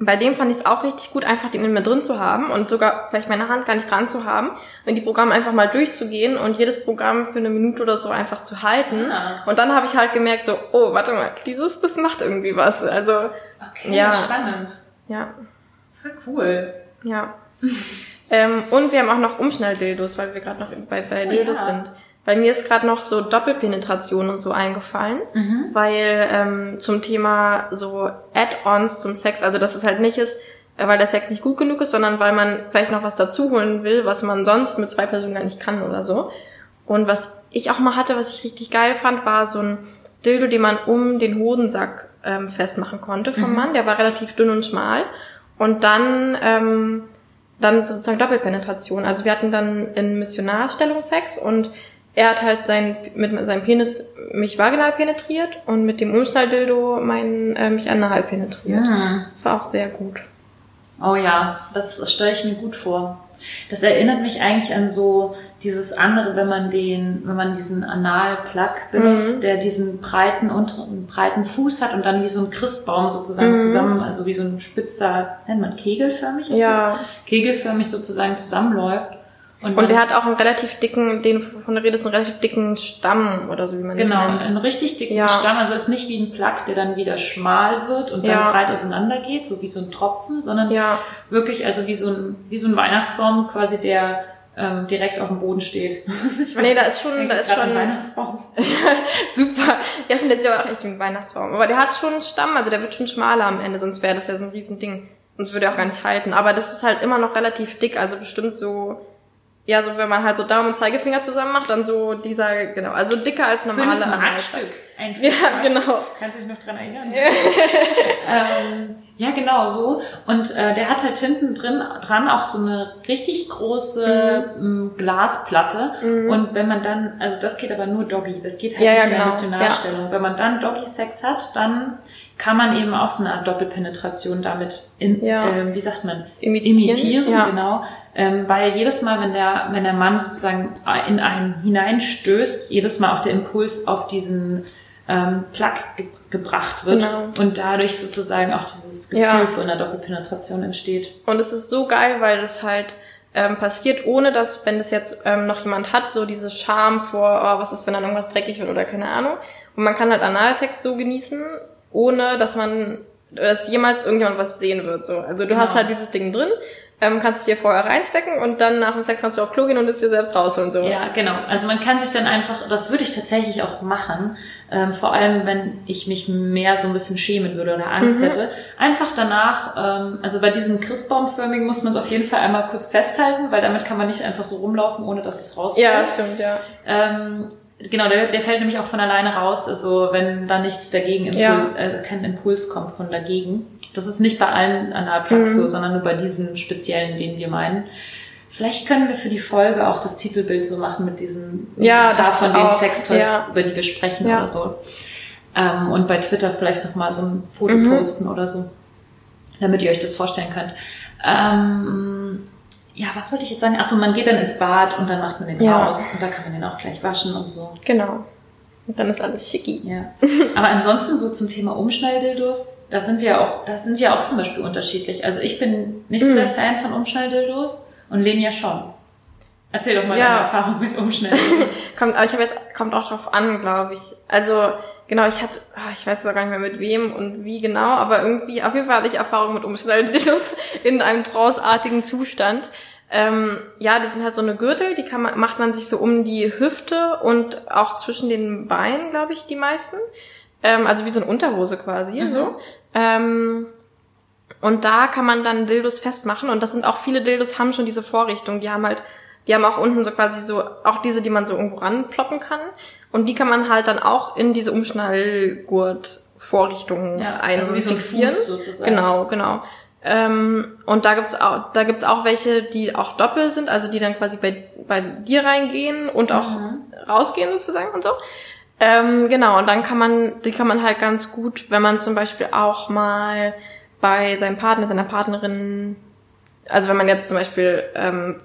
Bei dem fand ich es auch richtig gut, einfach den in mir drin zu haben und sogar vielleicht meine Hand gar nicht dran zu haben und die Programme einfach mal durchzugehen und jedes Programm für eine Minute oder so einfach zu halten. Ah. Und dann habe ich halt gemerkt, so, oh, warte mal, dieses, das macht irgendwie was. Also, Okay, Ja. spannend. ja. Voll cool. Ja. ähm, und wir haben auch noch Umschnelldildos, weil wir gerade noch bei, bei Dildos ja. sind. Bei mir ist gerade noch so Doppelpenetration und so eingefallen, weil ähm, zum Thema so Add-ons zum Sex, also dass es halt nicht ist, äh, weil der Sex nicht gut genug ist, sondern weil man vielleicht noch was dazu holen will, was man sonst mit zwei Personen gar nicht kann oder so. Und was ich auch mal hatte, was ich richtig geil fand, war so ein Dildo, den man um den Hodensack ähm, festmachen konnte vom Mann. Der war relativ dünn und schmal. Und dann, ähm, dann sozusagen Doppelpenetration. Also wir hatten dann in Missionarstellung Sex und er hat halt sein, mit seinem Penis mich vaginal penetriert und mit dem Umschnalldildo mein, äh, mich anal penetriert. Das war auch sehr gut. Oh ja, das, das stelle ich mir gut vor. Das erinnert mich eigentlich an so dieses andere, wenn man den, wenn man diesen Analplug benutzt, der diesen breiten unteren, breiten Fuß hat und dann wie so ein Christbaum sozusagen zusammen, also wie so ein spitzer, nennt man kegelförmig ist Ja. das? Kegelförmig sozusagen zusammenläuft. Und man- der hat auch einen relativ dicken, den von der Rede ist einen relativ dicken Stamm oder so, wie man Genau, das nennt. einen richtig dicken Ja. Stamm. Also ist nicht wie ein Plug, der dann wieder schmal wird und dann Ja. breit auseinander geht, so wie so ein Tropfen, sondern Ja. wirklich also wie so ein, wie so ein Weihnachtsbaum quasi, der ähm, direkt auf dem Boden steht. Ich weiß Nee, da ist schon, da ist schon, Weihnachtsbaum. super. Ja, stimmt, der sieht aber auch echt wie ein Weihnachtsbaum. Aber der hat schon einen Stamm, also der wird schon schmaler am Ende, sonst wäre das ja so ein Riesending. Sonst würde er auch gar nicht halten. Aber das ist halt immer noch relativ dick, also bestimmt so, ja, so wenn man halt so Daumen und Zeigefinger zusammen macht, dann so dieser, genau, also dicker als normale Fünf Mark Analplug. Stück. Ein Ja, Fünf-Mark-Stück. genau. Kannst du dich noch dran erinnern? ähm, ja, genau so. Und äh, der hat halt hinten drin dran auch so eine richtig große Mhm. m, Glasplatte. Und wenn man dann, also das geht aber nur Doggy, das geht halt Ja, nicht ja, in der genau. Missionarstellung. Wenn man dann Doggy-Sex hat, dann kann man eben auch so eine Art Doppelpenetration damit in, Ja. ähm, wie sagt man, Imitieren, imitieren ja. genau. Ähm, weil jedes Mal, wenn der, wenn der Mann sozusagen in einen hineinstößt, jedes Mal auch der Impuls auf diesen ähm, Plug ge gebracht wird Genau. und dadurch sozusagen auch dieses Gefühl Ja. von einer Doppelpenetration entsteht. Und es ist so geil, weil es halt ähm, passiert, ohne dass, wenn das jetzt ähm, noch jemand hat, so diese Scham vor, oh, was ist, wenn dann irgendwas dreckig wird oder keine Ahnung. Und man kann halt Analsex so genießen, ohne dass man, dass jemals irgendjemand was sehen wird. So. Also du hast Genau. halt dieses Ding drin, ähm, kannst es dir vorher reinstecken und dann nach dem Sex kannst du auf Klo gehen und es dir selbst rausholen. So. Ja, genau. Also man kann sich dann einfach, das würde ich tatsächlich auch machen, ähm, vor allem wenn ich mich mehr so ein bisschen schämen würde oder Angst hätte. Einfach danach, ähm, also bei diesem Christbaumförmigen muss man es auf jeden Fall einmal kurz festhalten, weil damit kann man nicht einfach so rumlaufen, ohne dass es rausfällt. ja stimmt, ja. Ähm, genau, der, der fällt nämlich auch von alleine raus, also wenn da nichts dagegen Impuls, äh, kein Impuls kommt von dagegen. Das ist nicht bei allen Analplugs Mhm. so, sondern nur bei diesen speziellen, den wir meinen. Vielleicht können wir für die Folge auch das Titelbild so machen mit diesen Ja, dachte von den. Sextoys, Ja. über die wir sprechen Ja. oder so. Ähm, und bei Twitter vielleicht nochmal so ein Foto Mhm. posten oder so, damit ihr euch das vorstellen könnt. Ähm, ja, was wollte ich jetzt sagen? Achso, man geht dann ins Bad und dann macht man den Ja. raus und da kann man den auch gleich waschen und so. Genau. Und dann ist alles schicki. Ja. Aber ansonsten so zum Thema Umschnalldildos, da sind wir auch, da sind wir auch zum Beispiel unterschiedlich. Also ich bin nicht so der Fan von Umschnalldildos und Lenia schon. Erzähl doch mal Ja. deine Erfahrung mit Umschnalldildos. Kommt, aber ich habe jetzt, kommt auch drauf an, glaube ich. Also, genau, ich hatte, ah, ich weiß gar nicht mehr mit wem und wie genau, aber irgendwie, auf jeden Fall hatte ich Erfahrung mit Umschnalldildos in einem tranceartigen Zustand. Ähm, ja, die sind halt so eine Gürtel, die kann man, macht man sich so um die Hüfte und auch zwischen den Beinen, glaube ich, die meisten. Ähm, also wie so eine Unterhose quasi, so. Ähm, und da kann man dann Dildos festmachen und das sind auch viele Dildos haben schon diese Vorrichtung. Die haben halt, die haben auch unten so quasi so, auch diese, die man so irgendwo ranploppen kann. Und die kann man halt dann auch in diese Umschnallgurt-Vorrichtungen Ja, also wie so ein einfixieren. Fuß sozusagen. Genau, genau. Ähm, und da gibt's auch, da gibt's auch welche, die auch doppel sind, also die dann quasi bei, bei dir reingehen und auch Mhm. rausgehen sozusagen und so. Ähm, genau, und dann kann man, die kann man halt ganz gut, wenn man zum Beispiel auch mal bei seinem Partner, seiner Partnerin, also wenn man jetzt zum Beispiel ähm,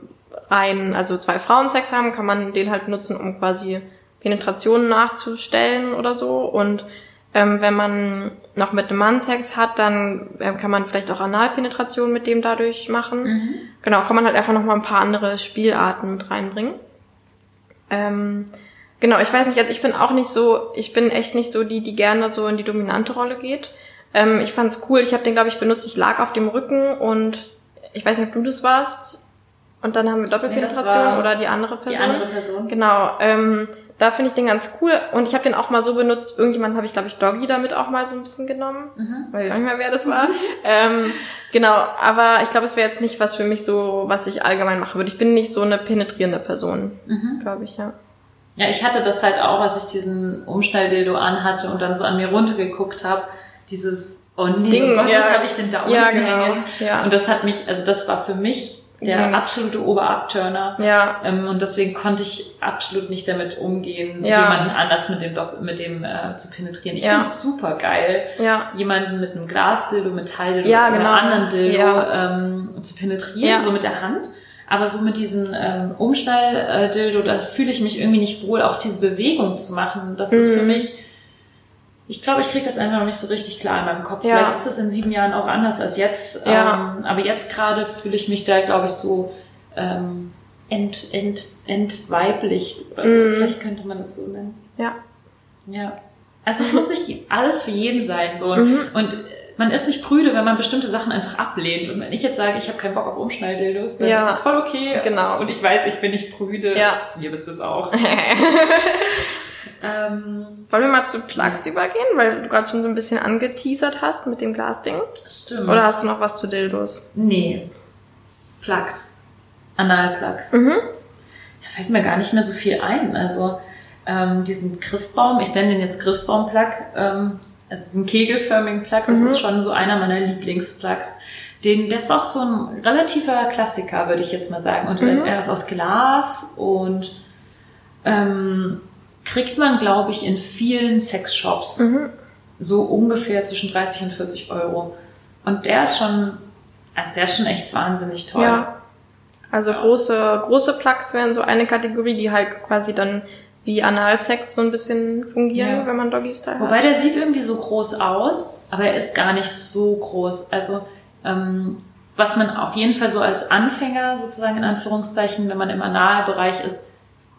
ein, also zwei Frauen Sex haben, kann man den halt nutzen, um quasi Penetrationen nachzustellen oder so. Und ähm, wenn man noch mit einem Mann Sex hat, dann ähm, kann man vielleicht auch Analpenetration mit dem dadurch machen. Genau, kann man halt einfach noch mal ein paar andere Spielarten mit reinbringen. Ähm, genau, ich weiß nicht, also ich bin auch nicht so, ich bin echt nicht so die, die gerne so in die dominante Rolle geht. Ähm, ich fand's cool, ich habe den, glaube ich, benutzt, ich lag auf dem Rücken und ich weiß nicht, ob du das warst. Und dann haben wir Doppelpenetration Nee, war oder die andere Die Person. andere Person. Genau, ähm, da finde ich den ganz cool und ich habe den auch mal so benutzt, irgendjemand habe ich, glaube ich, Doggy damit auch mal so ein bisschen genommen, weil ich weiß nicht mehr, wer das war. ähm, genau, aber ich glaube, es wäre jetzt nicht was für mich so, was ich allgemein machen würde. Ich bin nicht so eine penetrierende Person, glaube ich, ja. Ja, ich hatte das halt auch, als ich diesen Umschnalldildo anhatte und dann so an mir runtergeguckt habe. Dieses, oh nee, Ding, oh Gott, ja. was habe ich denn da unten Ja, genau, hängen? ja. Und das hat mich, also das war für mich der Ja. absolute Oberabturner. Ja, Ähm, und deswegen konnte ich absolut nicht damit umgehen, Ja. jemanden anders mit dem, Dopp mit dem äh, zu penetrieren. Ich Ja. finde es super geil, ja, jemanden mit einem Glasdildo, Metalldildo Ja, oder genau. anderen Dildo ähm, zu penetrieren, so mit der Hand. Aber so mit diesem ähm, Umschnall-Dildo, da fühle ich mich irgendwie nicht wohl, auch diese Bewegung zu machen. Das ist Mhm. für mich, ich glaube, ich kriege das einfach noch nicht so richtig klar in meinem Kopf. Ja. Vielleicht ist das in sieben Jahren auch anders als jetzt. Ja. Ähm, aber jetzt gerade fühle ich mich da, glaube ich, so ähm, ent, ent, entweiblicht. Oder so. Mhm. Vielleicht könnte man das so nennen. ja, Ja. Also es muss nicht alles für jeden sein. so Mhm. Und äh, man ist nicht prüde, wenn man bestimmte Sachen einfach ablehnt. Und wenn ich jetzt sage, ich habe keinen Bock auf Umschnalldildos, dann Ja. ist das voll okay. Genau. Und ich weiß, ich bin nicht prüde. Ja. Ihr wisst es auch. ähm, Wollen wir mal zu Plugs übergehen, weil du gerade schon so ein bisschen angeteasert hast mit dem Glasding? stimmt. Oder hast du noch was zu Dildos? Nee. Plugs. Analplugs. Mhm. Da fällt mir gar nicht mehr so viel ein. Also ähm, diesen Christbaum, ich nenne den jetzt Christbaum-Plug, ähm, also diesen kegelförmigen Plug, das ist schon so einer meiner Lieblingsplugs. Den, der ist auch so ein relativer Klassiker, würde ich jetzt mal sagen. Und er ist aus Glas und ähm, kriegt man, glaube ich, in vielen Sexshops so ungefähr zwischen 30 und 40 Euro. Und der ist schon, also der ist schon echt wahnsinnig toll. Ja. Also große, große Plugs wären so eine Kategorie, die halt quasi dann wie Analsex so ein bisschen fungieren, Ja. wenn man Doggy-Style hat. Wobei der sieht irgendwie so groß aus, aber er ist gar nicht so groß. Also ähm, was man auf jeden Fall so als Anfänger sozusagen in Anführungszeichen, wenn man im Analbereich ist,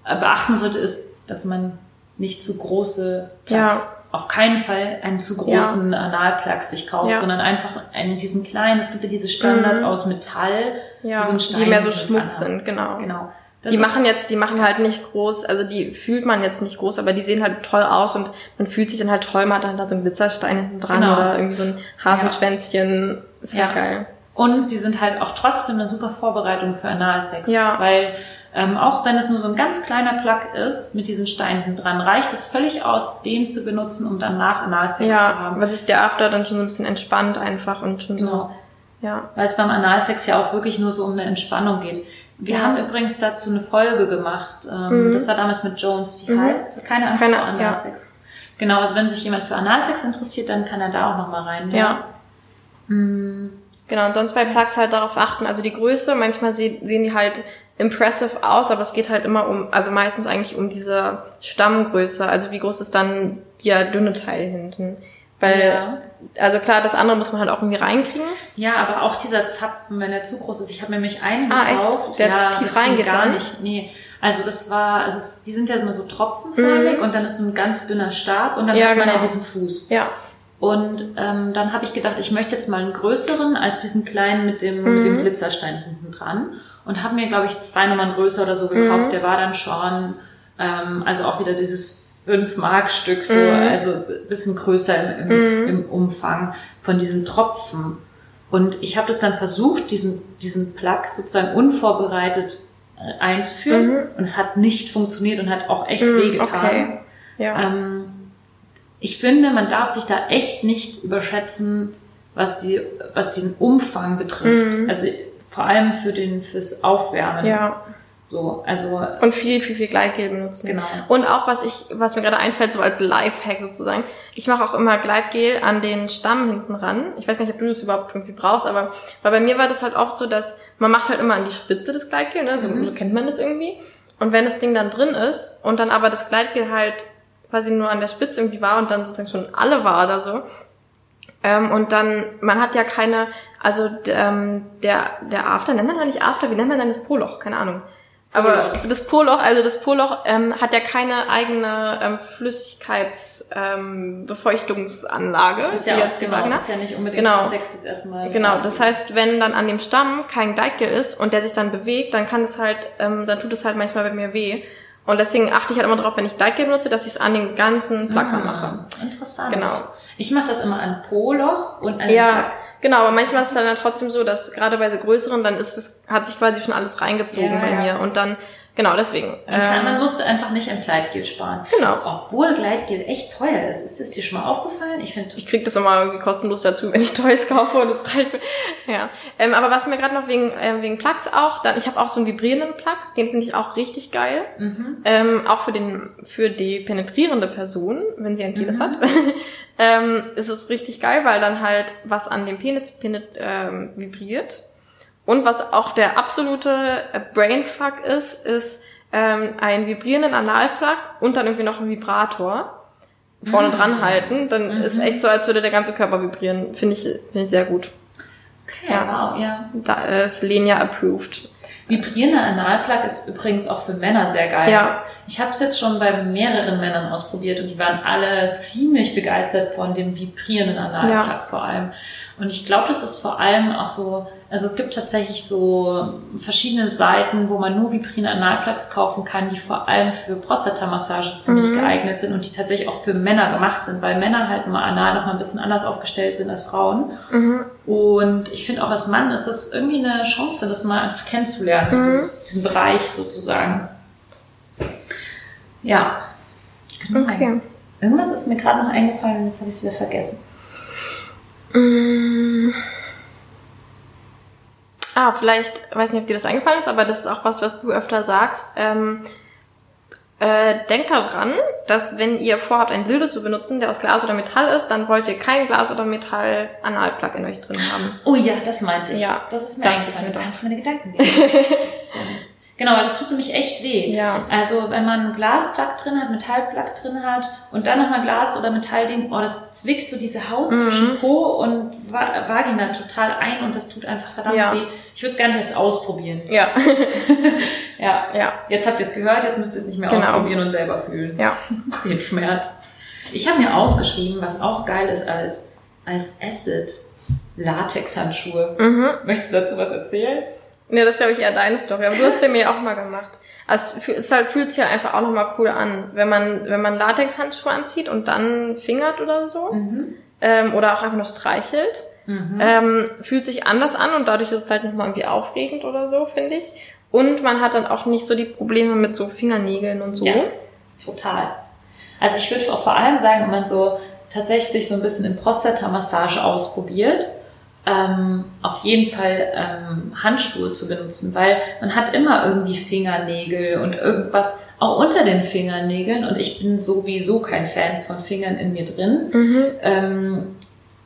äh, beachten sollte, ist, dass man nicht zu große Plugs, auf keinen Fall einen zu großen Analplug sich kauft, Ja. sondern einfach einen diesen kleinen, es gibt ja diese Standard Mhm. aus Metall, ja, die so einen die Stein mehr so Schmuck sind, genau. Genau. Das die machen jetzt, die machen halt nicht groß, also die fühlt man jetzt nicht groß, aber die sehen halt toll aus und man fühlt sich dann halt toll, man hat dann da so ein Glitzerstein hinten dran Genau. oder irgendwie so ein Hasenschwänzchen. Ist ja Ja. geil. Und sie sind halt auch trotzdem eine super Vorbereitung für Analsex. Ja. Weil ähm, auch wenn es nur so ein ganz kleiner Plug ist, mit diesen Steinen dran, reicht es völlig aus, den zu benutzen, um dann nach Analsex zu Ja, haben. weil sich der After dann schon so ein bisschen entspannt einfach und schon Genau. so. Ja. Weil es beim Analsex ja auch wirklich nur so um eine Entspannung geht. Wir Ja. haben übrigens dazu eine Folge gemacht. Ähm, Mhm. Das war damals mit Jones, die Mhm. heißt Keine Angst Keine- vor Analsex. Genau, also wenn sich jemand für Analsex interessiert, dann kann er da auch nochmal rein. Ja. Mhm. Genau, und sonst bei Plugs halt darauf achten, also die Größe, manchmal se sehen die halt impressive aus, aber es geht halt immer um, also meistens eigentlich um diese Stammgröße, also wie groß ist dann der dünne Teil hinten. Weil, Ja. also klar, das andere muss man halt auch irgendwie reinkriegen. Ja, aber auch dieser Zapfen, wenn der zu groß ist. Ich habe nämlich einen Ah, echt? Der ja, zu tief reingeht gar dann? nicht. Nee. Also das war, also die sind ja immer so tropfenförmig und dann ist so ein ganz dünner Stab und dann. Ja, hat man ja genau. diesen Fuß. Ja. Und ähm, dann habe ich gedacht, ich möchte jetzt mal einen größeren als diesen kleinen mit dem, mit Mhm. dem Glitzerstein hinten dran. Und habe mir, glaube ich, zwei Nummern größer oder so gekauft. Mhm. Der war dann schon, ähm, also auch wieder dieses 5-Mark-Stück, so, Mhm. also ein bisschen größer im, im, im Umfang von diesem Tropfen. Und ich habe das dann versucht, diesen, diesen Plug sozusagen unvorbereitet äh, einzuführen. Und es hat nicht funktioniert und hat auch echt Mhm, wehgetan. okay. Ja. Ähm, ich finde, man darf sich da echt nicht überschätzen, was die, was den Umfang betrifft. Also vor allem für den, fürs Aufwärmen. Mhm. ja. So, also Und viel, viel, viel Gleitgel benutzen. Genau. Und auch, was ich, was mir gerade einfällt, so als Lifehack sozusagen, ich mache auch immer Gleitgel an den Stamm hinten ran. Ich weiß gar nicht, ob du das überhaupt irgendwie brauchst, aber weil bei mir war das halt oft so, dass man macht halt immer an die Spitze des Gleitgel, ne? so, so kennt man das irgendwie. Und wenn das Ding dann drin ist und dann aber das Gleitgel halt quasi nur an der Spitze irgendwie war und dann sozusagen schon alle war oder so, ähm, und dann, man hat ja keine, also ähm, der, der After, nennt man da nicht After, wie nennt man denn das Poloch? Keine Ahnung. Aber das Poloch, also das Poloch ähm, hat ja keine eigene ähm, Flüssigkeits ähm, Befeuchtungsanlage, ist ja, auch, jetzt die genau, Wagner. ist ja nicht unbedingt Genau. Sex jetzt erstmal. Genau, das heißt, wenn dann an dem Stamm kein Gleitgel ist und der sich dann bewegt, dann kann es halt, ähm, dann tut es halt manchmal bei mir weh. Und deswegen achte ich halt immer drauf, wenn ich Gleitgel benutze, dass ich es an den ganzen Placker mache. Interessant. Genau. Ich mache das immer an Po-Loch und an Ja, Plug. genau, aber manchmal ist es dann trotzdem so, dass gerade bei so größeren, dann ist es, hat sich quasi schon alles reingezogen Ja, bei ja. mir. Und dann, genau, deswegen. Ähm, man musste einfach nicht am Gleitgel sparen. Genau. Obwohl Gleitgel echt teuer ist. Ist das dir schon mal aufgefallen? Ich finde, Ich krieg das immer irgendwie kostenlos dazu, wenn ich Toys kaufe und das reicht mir. Ja. Ähm, aber was mir gerade noch wegen, ähm, wegen Plugs auch, dann, ich habe auch so einen vibrierenden Plug, den finde ich auch richtig geil. Ähm, auch für den, für die penetrierende Person, wenn sie einen Penis hat, ähm, ist es richtig geil, weil dann halt was an dem Penis penet, ähm, vibriert. Und was auch der absolute äh, Brainfuck ist, ist ähm, einen vibrierenden Analplug und dann irgendwie noch ein Vibrator vorne dran halten, dann ist echt so, als würde der ganze Körper vibrieren. Finde ich, finde ich sehr gut. okay, wow, das- ja. Da ist Lenia approved. Vibrierender Analplug ist übrigens auch für Männer sehr geil. Ja. Ich habe es jetzt schon bei mehreren Männern ausprobiert und die waren alle ziemlich begeistert von dem vibrierenden Analplug Ja. vor allem. Und ich glaube, das ist vor allem auch so, also es gibt tatsächlich so verschiedene Seiten, wo man nur vibrierende Analplugs kaufen kann, die vor allem für Prostatamassage ziemlich Mhm. geeignet sind und die tatsächlich auch für Männer gemacht sind, weil Männer halt mal anal noch mal ein bisschen anders aufgestellt sind als Frauen. Mhm. Und ich finde auch als Mann ist das irgendwie eine Chance, das mal einfach kennenzulernen, Mhm. diesen Bereich sozusagen. Ja. Genau. Okay. Irgendwas ist mir gerade noch eingefallen und jetzt habe ich es wieder vergessen. Ah, vielleicht, weiß nicht, ob dir das eingefallen ist, aber das ist auch was, was du öfter sagst. Ähm, äh, denkt daran, dass wenn ihr vorhabt, ein Dildo zu benutzen, der aus Glas oder Metall ist, dann wollt ihr kein Glas oder Metall Analplug in euch drin haben. Oh ja, das meinte ich. Ja, das ist mir eingefallen. Du kannst meine Gedanken lesen. Genau, das tut nämlich echt weh. Ja. Also wenn man Glasplug drin hat, Metallplug drin hat und dann nochmal Glas oder Metallding, oh, das zwickt so diese Haut Mhm. zwischen Po und Va Vagina total ein und das tut einfach verdammt Ja. weh. Ich würde es nicht erst ausprobieren. Ja. Ja. Ja. Jetzt habt ihr es gehört, jetzt müsst ihr es nicht mehr Genau. ausprobieren und selber fühlen. Ja. Den Schmerz. Ich habe mir aufgeschrieben, was auch geil ist als, als Acid. Latex-Handschuhe. Mhm. Möchtest du dazu was erzählen? Ja, das ist, glaube ich, eher deine Story. Aber du hast bei mir auch mal gemacht. Also, es halt, fühlt sich halt einfach auch nochmal cool an, wenn man, wenn man Latex-Handschuhe anzieht und dann fingert oder so. Ähm, oder auch einfach nur streichelt. Ähm, fühlt sich anders an und dadurch ist es halt nochmal irgendwie aufregend oder so, finde ich. Und man hat dann auch nicht so die Probleme mit so Fingernägeln und so. Ja, total. Also ich würde auch vor allem sagen, wenn man so tatsächlich sich so ein bisschen in Prostata-Massage ausprobiert, ähm, auf jeden Fall ähm, Handschuhe zu benutzen, weil man hat immer irgendwie Fingernägel und irgendwas auch unter den Fingernägeln und ich bin sowieso kein Fan von Fingern in mir drin. Ähm,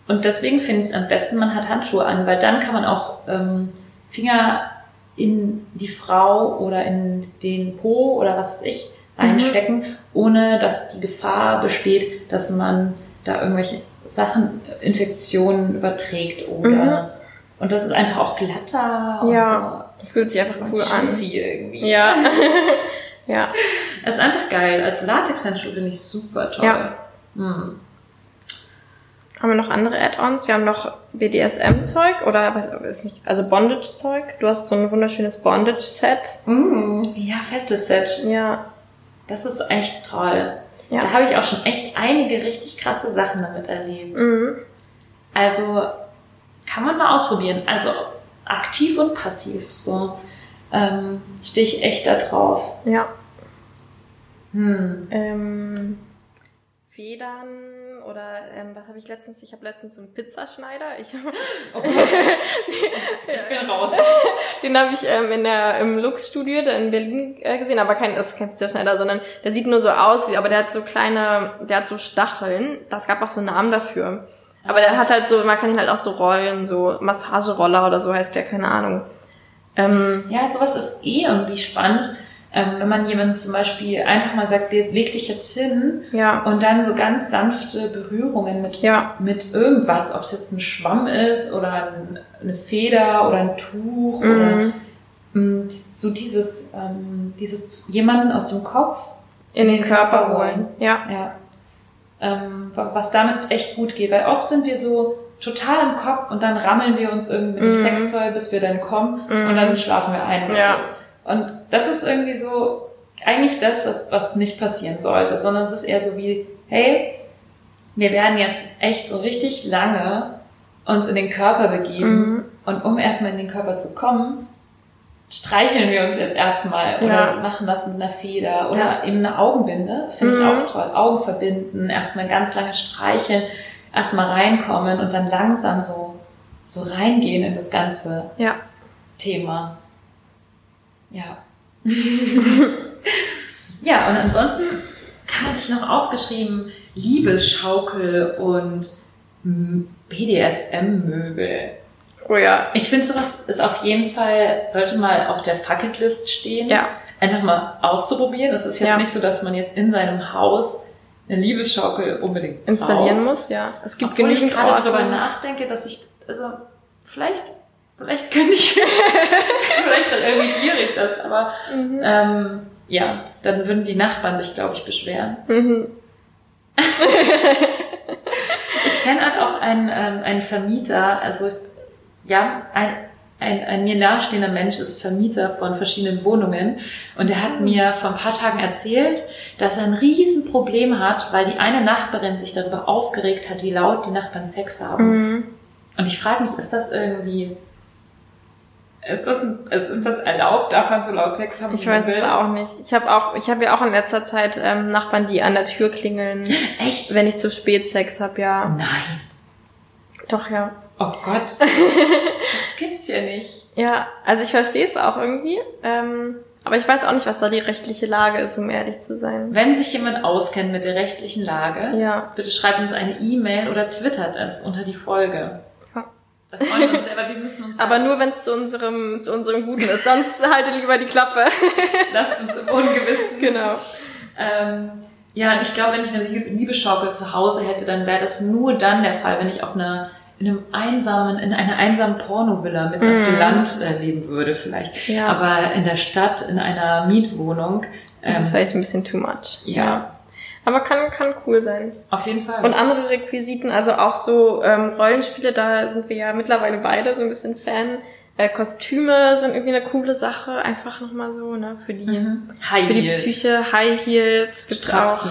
und deswegen finde ich es am besten, man hat Handschuhe an, weil dann kann man auch ähm, Finger in die Frau oder in den Po oder was weiß ich reinstecken, ohne dass die Gefahr besteht, dass man da irgendwelche Sachen, Infektionen überträgt oder und das ist einfach auch glatter und Ja, das fühlt sich so, einfach so cool an. irgendwie. Ja. ja. Es ist einfach geil. Also Latex-Handschuhe finde ich super toll. Ja. Hm. Haben wir noch andere Add-ons? Wir haben noch BDSM-Zeug oder was ist nicht, also Bondage-Zeug. Du hast so ein wunderschönes Bondage-Set. Mm. Ja, Festelset. Ja. Das ist echt toll. Ja. Da habe ich auch schon echt einige richtig krasse Sachen damit erlebt. Mhm. Also kann man mal ausprobieren. Also aktiv und passiv. So ähm, stehe ich echt da drauf. Ja. Hm. Ähm, Federn oder ähm, was habe ich letztens? Ich habe letztens so einen Pizzaschneider. Ich Oh ich bin raus. Den habe ich ähm, in der im Lux Studio da in Berlin äh, gesehen, aber kein das ist kein Pizzaschneider, sondern der sieht nur so aus, wie, aber der hat so kleine, der hat so Stacheln. Das gab auch so einen Namen dafür. Aber der hat halt so, man kann ihn halt auch so rollen, so Massageroller oder so heißt der, keine Ahnung. Ähm, Ja, sowas ist eh irgendwie spannend. Ähm, wenn man jemanden zum Beispiel einfach mal sagt, leg dich jetzt hin ja, und dann so ganz sanfte Berührungen mit, ja, mit irgendwas, ob es jetzt ein Schwamm ist oder ein, eine Feder oder ein Tuch oder mhm. mh, so dieses, ähm, dieses jemanden aus dem Kopf in den Körper holen. Ja, Ja. Ähm, wa- was damit echt gut geht. Weil oft sind wir so total im Kopf und dann rammeln wir uns irgendwie mit dem Mhm. Sextoy, bis wir dann kommen Mhm. und dann schlafen wir ein. Oder Ja. so. Und das ist irgendwie so eigentlich das, was, was nicht passieren sollte, sondern es ist eher so wie, hey, wir werden jetzt echt so richtig lange uns in den Körper begeben Mhm. und um erstmal in den Körper zu kommen, streicheln wir uns jetzt erstmal oder Ja. machen das mit einer Feder oder Ja. eben eine Augenbinde, finde ich Mhm. auch toll. Augen verbinden, erstmal ganz lange streicheln, erstmal reinkommen und dann langsam so, so reingehen in das ganze ja. Thema. Ja. ja, und ansonsten hatte ich noch aufgeschrieben, Liebesschaukel und mm, BDSM-Möbel. Oh ja. Ich finde, sowas ist auf jeden Fall, sollte mal auf der Fucketlist stehen. Ja. Einfach mal auszuprobieren. Es ist jetzt Ja. nicht so, dass man jetzt in seinem Haus eine Liebesschaukel unbedingt Vielleicht könnte ich, vielleicht dann irgendwie gierig das, aber Mhm. ähm, ja, dann würden die Nachbarn sich, glaube ich, beschweren. Mhm. Ich kenne halt auch einen, ähm, einen Vermieter, also ja, ein, ein, ein mir nahestehender Mensch ist Vermieter von verschiedenen Wohnungen und er hat mir vor ein paar Tagen erzählt, dass er ein Riesenproblem hat, weil die eine Nachbarin sich darüber aufgeregt hat, wie laut die Nachbarn Sex haben. Mhm. Und ich frage mich, ist das irgendwie, ist das, ist das erlaubt? Darf man so laut Sex haben? Ich weiß es auch nicht. Ich habe auch, ich habe ja auch in letzter Zeit ähm, Nachbarn, die an der Tür klingeln, Echt? wenn ich zu spät Sex habe, ja. Nein. Doch, ja. Oh Gott. das gibt's ja nicht. Ja, also ich verstehe es auch irgendwie. Ähm, aber ich weiß auch nicht, was da die rechtliche Lage ist, um ehrlich zu sein. Wenn sich jemand auskennt mit der rechtlichen Lage, Ja. bitte schreibt uns eine E-Mail oder twittert es unter die Folge. Ja. Da freuen wir uns sehr, aber wir müssen uns Aber nur wenn es zu unserem, zu unserem Guten ist. Sonst halte lieber die Klappe. lasst uns im Ungewissen. genau. Ähm, ja, und ich glaube, wenn ich eine Liebesschaukel zu Hause hätte, dann wäre das nur dann der Fall, wenn ich auf einer in einem einsamen, in einer einsamen Pornovilla mitten auf dem Land äh, leben würde vielleicht. Mhm. Ja. Aber in der Stadt, in einer Mietwohnung, Das ähm, ist vielleicht ein bisschen too much. ja, Aber kann, kann cool sein. auf jeden Fall. Und andere Requisiten, also auch so ähm, Rollenspiele, da sind wir ja mittlerweile beide so ein bisschen Fan. Äh, Kostüme sind irgendwie eine coole Sache, einfach nochmal so, ne, für die, Mhm. High für die Psyche, High Heels, auch. Strapsen.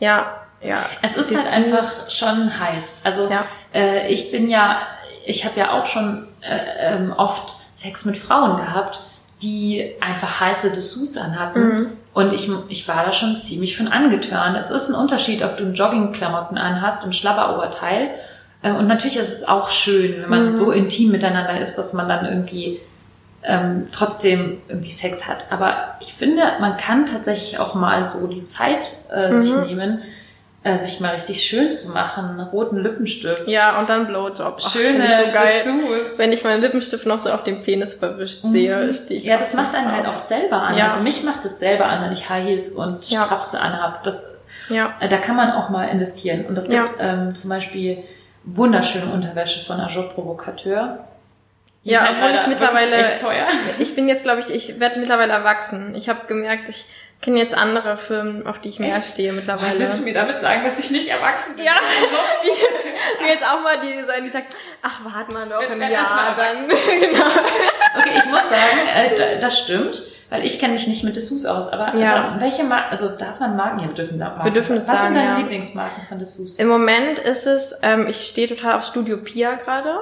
Ja, ja. Es ist halt einfach schon heiß. Also Ja. äh, ich bin ja, ich habe ja auch schon äh, ähm, oft Sex mit Frauen gehabt, die einfach heiße Dessous anhatten. Mhm. Und ich, ich war da schon ziemlich von angetörnt. Es ist ein Unterschied, ob du ein Joggingklamotten anhast und Schlabberoberteil. Äh, Und natürlich ist es auch schön, wenn man Mhm. so intim miteinander ist, dass man dann irgendwie ähm, trotzdem irgendwie Sex hat. Aber ich finde, man kann tatsächlich auch mal so die Zeit äh, sich Mhm. nehmen, äh, sich mal richtig schön zu machen, roten Lippenstift. Ja, und dann Blowjob. Ach, Schöne find ich so geil. Dessous. Wenn ich meinen Lippenstift noch so auf dem Penis verwischt sehe, stehe ich Ja, das macht einen drauf. halt auch selber an. Ja. Also mich macht es selber an, wenn ich High Heels und Ja. Strapse anhab. Das, Ja. äh, da kann man auch mal investieren. Und Ja. gibt ähm, zum Beispiel wunderschöne Unterwäsche von Agent Provocateur. Die Ja, obwohl ich leider mittlerweile- wirklich echt teuer. Ich bin jetzt, glaube ich, ich werde mittlerweile erwachsen. Ich habe gemerkt, ich kenne jetzt andere Firmen, auf die ich mehr stehe mittlerweile. Willst du mir damit sagen, dass ich nicht erwachsen bin? Ja, ich will jetzt auch mal die sein, die sagt, ach, warte mal noch Wenn- ein Jahr, mal dann. genau. Okay, ich muss sagen, äh, da- das stimmt, weil ich kenne mich nicht mit Dessous aus. Aber Ja. also, welche Marken, also darf man Marken? Ja, wir dürfen da Marken. Wir dürfen es Was sagen, sind deine ja. Lieblingsmarken von Dessous? Im Moment ist es, ähm, ich stehe total auf Studio Pia gerade.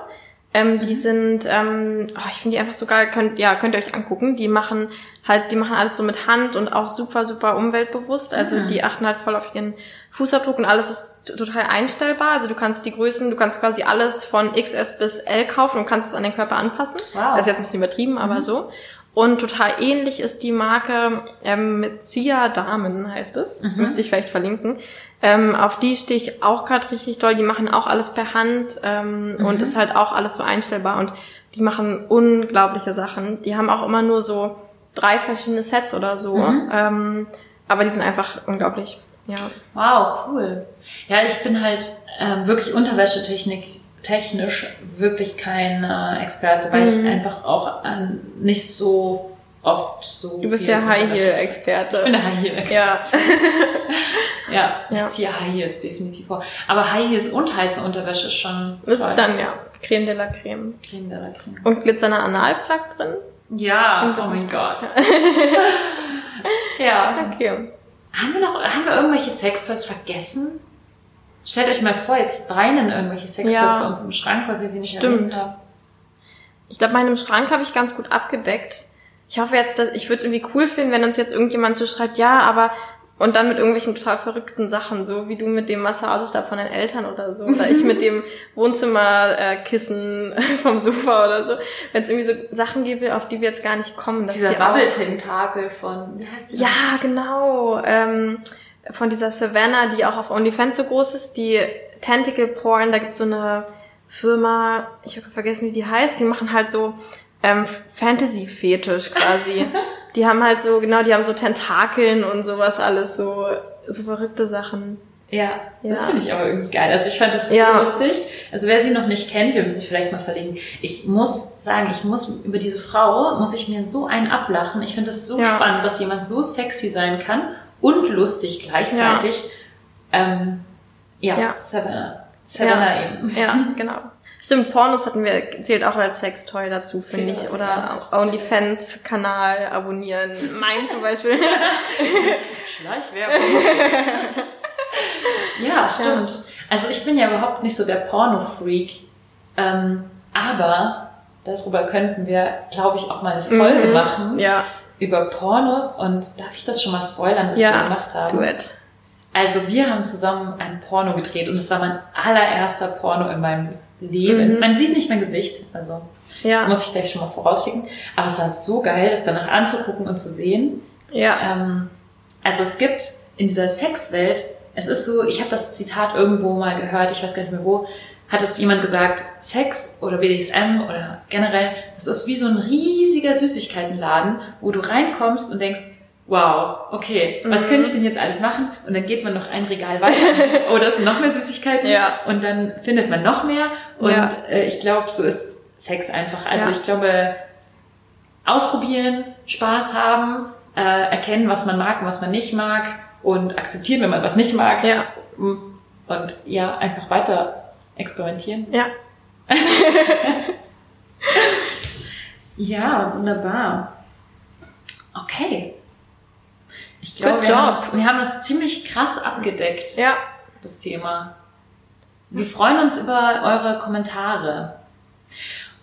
Ähm, Mhm. Die sind, ähm, oh, ich finde die einfach so geil, könnt, ja, könnt ihr euch angucken. Die machen halt, die machen alles so mit Hand und auch super, super umweltbewusst. Also Mhm. die achten halt voll auf ihren Fußabdruck und alles ist total einstellbar. Also du kannst die Größen, du kannst quasi alles von XS bis L kaufen und kannst es an den Körper anpassen. Wow. Das ist jetzt ein bisschen übertrieben, aber so. Und total ähnlich ist die Marke ähm, mit Zia Damen, heißt es. Müsste ich vielleicht verlinken. Ähm, auf die stehe ich auch gerade richtig doll. Die machen auch alles per Hand ähm, und ist halt auch alles so einstellbar. Und die machen unglaubliche Sachen. Die haben auch immer nur so drei verschiedene Sets oder so. Ähm, aber die sind einfach unglaublich. Ja. Wow, cool. Ja, ich bin halt ähm, wirklich Unterwäschetechnik technisch wirklich kein äh, Experte, weil ich einfach auch ähm, nicht so oft so. Du bist der High Heel Experte. Ich bin der High Heel Experte. ja, Ja, ich Ja. ziehe High Heels definitiv vor. Aber High Heels und heiße Unterwäsche ist schon. das toll. ist dann ja Creme de la Creme. Creme de la Creme. Und glitzernder Analplug drin. Ja, oh mein Gott. ja. Okay. Haben wir noch, haben wir irgendwelche Sextoys vergessen? Stellt euch mal vor, jetzt brennen irgendwelche Sextoys Ja. bei uns im Schrank, weil wir sie nicht Stimmt. haben. Ich glaube, meinem Schrank habe ich ganz gut abgedeckt. Ich hoffe jetzt, dass ich würde es irgendwie cool finden, wenn uns jetzt irgendjemand so schreibt, ja, aber und dann mit irgendwelchen total verrückten Sachen, so wie du mit dem Massagestab von deinen Eltern oder so, oder ich mit dem Wohnzimmerkissen vom Sofa oder so. Wenn es irgendwie so Sachen gäbe, auf die wir jetzt gar nicht kommen, dass Dieser Bubble-Tentakel von? Ja, genau. Ähm, von dieser Savannah, die auch auf OnlyFans so groß ist, die Tentacle Porn, da gibt's so eine Firma, ich habe vergessen, wie die heißt, die machen halt so ähm, Fantasy-Fetisch quasi. die haben halt so, genau, die haben so Tentakeln und sowas alles, so, so verrückte Sachen. Ja, das Ja. finde ich aber irgendwie geil. Also ich fand das Ja. so lustig. Also wer sie noch nicht kennt, wir müssen sie vielleicht mal verlinken. Ich muss sagen, ich muss über diese Frau, muss ich mir so einen ablachen. Ich finde das so Ja. spannend, dass jemand so sexy sein kann und lustig gleichzeitig. Ja, ähm, ja. Savannah. Savannah eben. Ja, genau. Stimmt, Pornos hatten wir, zählt auch als Sextoy dazu, finde ich. Oder. OnlyFans-Kanal abonnieren. Mein zum Beispiel. Schleichwerbung. ja, stimmt. Also ich bin ja überhaupt nicht so der Porno-Freak. Ähm, aber darüber könnten wir, glaube ich, auch mal eine Folge Mhm. machen. Ja, über Pornos und darf ich das schon mal spoilern, was Ja, wir gemacht haben? do it. Also wir haben zusammen ein Porno gedreht und es war mein allererster Porno in meinem Leben. Man sieht nicht mein Gesicht, also Ja. das muss ich gleich schon mal vorausschicken. Aber es war so geil, das danach anzugucken und zu sehen. Ja. Ähm, also es gibt in dieser Sexwelt, es ist so, ich habe das Zitat irgendwo mal gehört, ich weiß gar nicht mehr wo, hat es jemand gesagt, Sex oder BDSM oder generell, das ist wie so ein riesiger Süßigkeitenladen, wo du reinkommst und denkst, wow, okay, was könnte ich denn jetzt alles machen? Und dann geht man noch ein Regal weiter, oh, da sind noch mehr Süßigkeiten Ja. und dann findet man noch mehr und Ja. äh, ich glaube, so ist Sex einfach. Also Ja. ich glaube, ausprobieren, Spaß haben, äh, erkennen, was man mag und was man nicht mag und akzeptieren, wenn man was nicht mag. Ja. Und ja, einfach weiter experimentieren. Ja. Ja, wunderbar. Okay. Ich glaube, wir, haben- wir haben das ziemlich krass abgedeckt, Ja. das Thema. Wir freuen uns über eure Kommentare.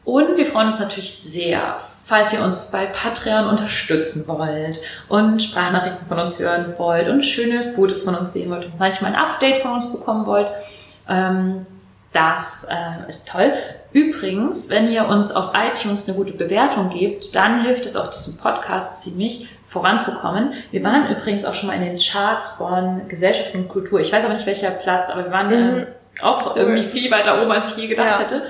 Und wir freuen uns natürlich sehr, falls ihr uns bei Patreon unterstützen wollt und Sprachnachrichten von uns hören wollt und schöne Fotos von uns sehen wollt und manchmal ein Update von uns bekommen wollt. Ähm, das äh, ist toll. Übrigens, wenn ihr uns auf iTunes eine gute Bewertung gebt, dann hilft es auch diesem Podcast ziemlich voranzukommen. Wir waren übrigens auch schon mal in den Charts von Gesellschaft und Kultur. Ich weiß aber nicht welcher Platz, aber wir waren Mhm. ähm, auch irgendwie viel weiter oben, als ich je gedacht Ja. hätte.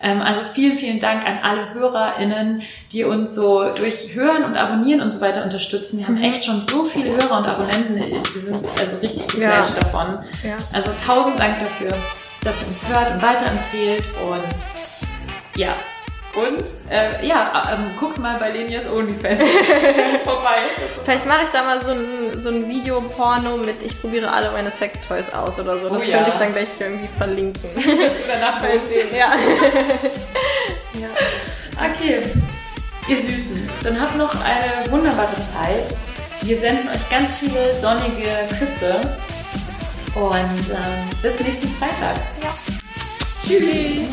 Ähm, also vielen, vielen Dank an alle HörerInnen, die uns so durch Hören und Abonnieren und so weiter unterstützen. Mhm. Wir haben echt schon so viele Hörer und Abonnenten. Wir sind also richtig geflasht Ja. davon. Ja. Also tausend Dank dafür, dass ihr uns hört und weiterempfehlt und ja. Und äh, ja, ähm, guckt mal bei Lenias OnlyFans vorbei. Das ist Vielleicht mache ich da mal so ein, so ein Video-Porno mit ich probiere alle meine Sextoys aus oder so. Das Oh ja. könnte ich dann gleich irgendwie verlinken. bist du danach Mal sehen. Ja. Okay, ihr Süßen, dann habt noch eine wunderbare Zeit. Wir senden euch ganz viele sonnige Küsse und ähm, bis nächsten Freitag. Ja. Tschüss.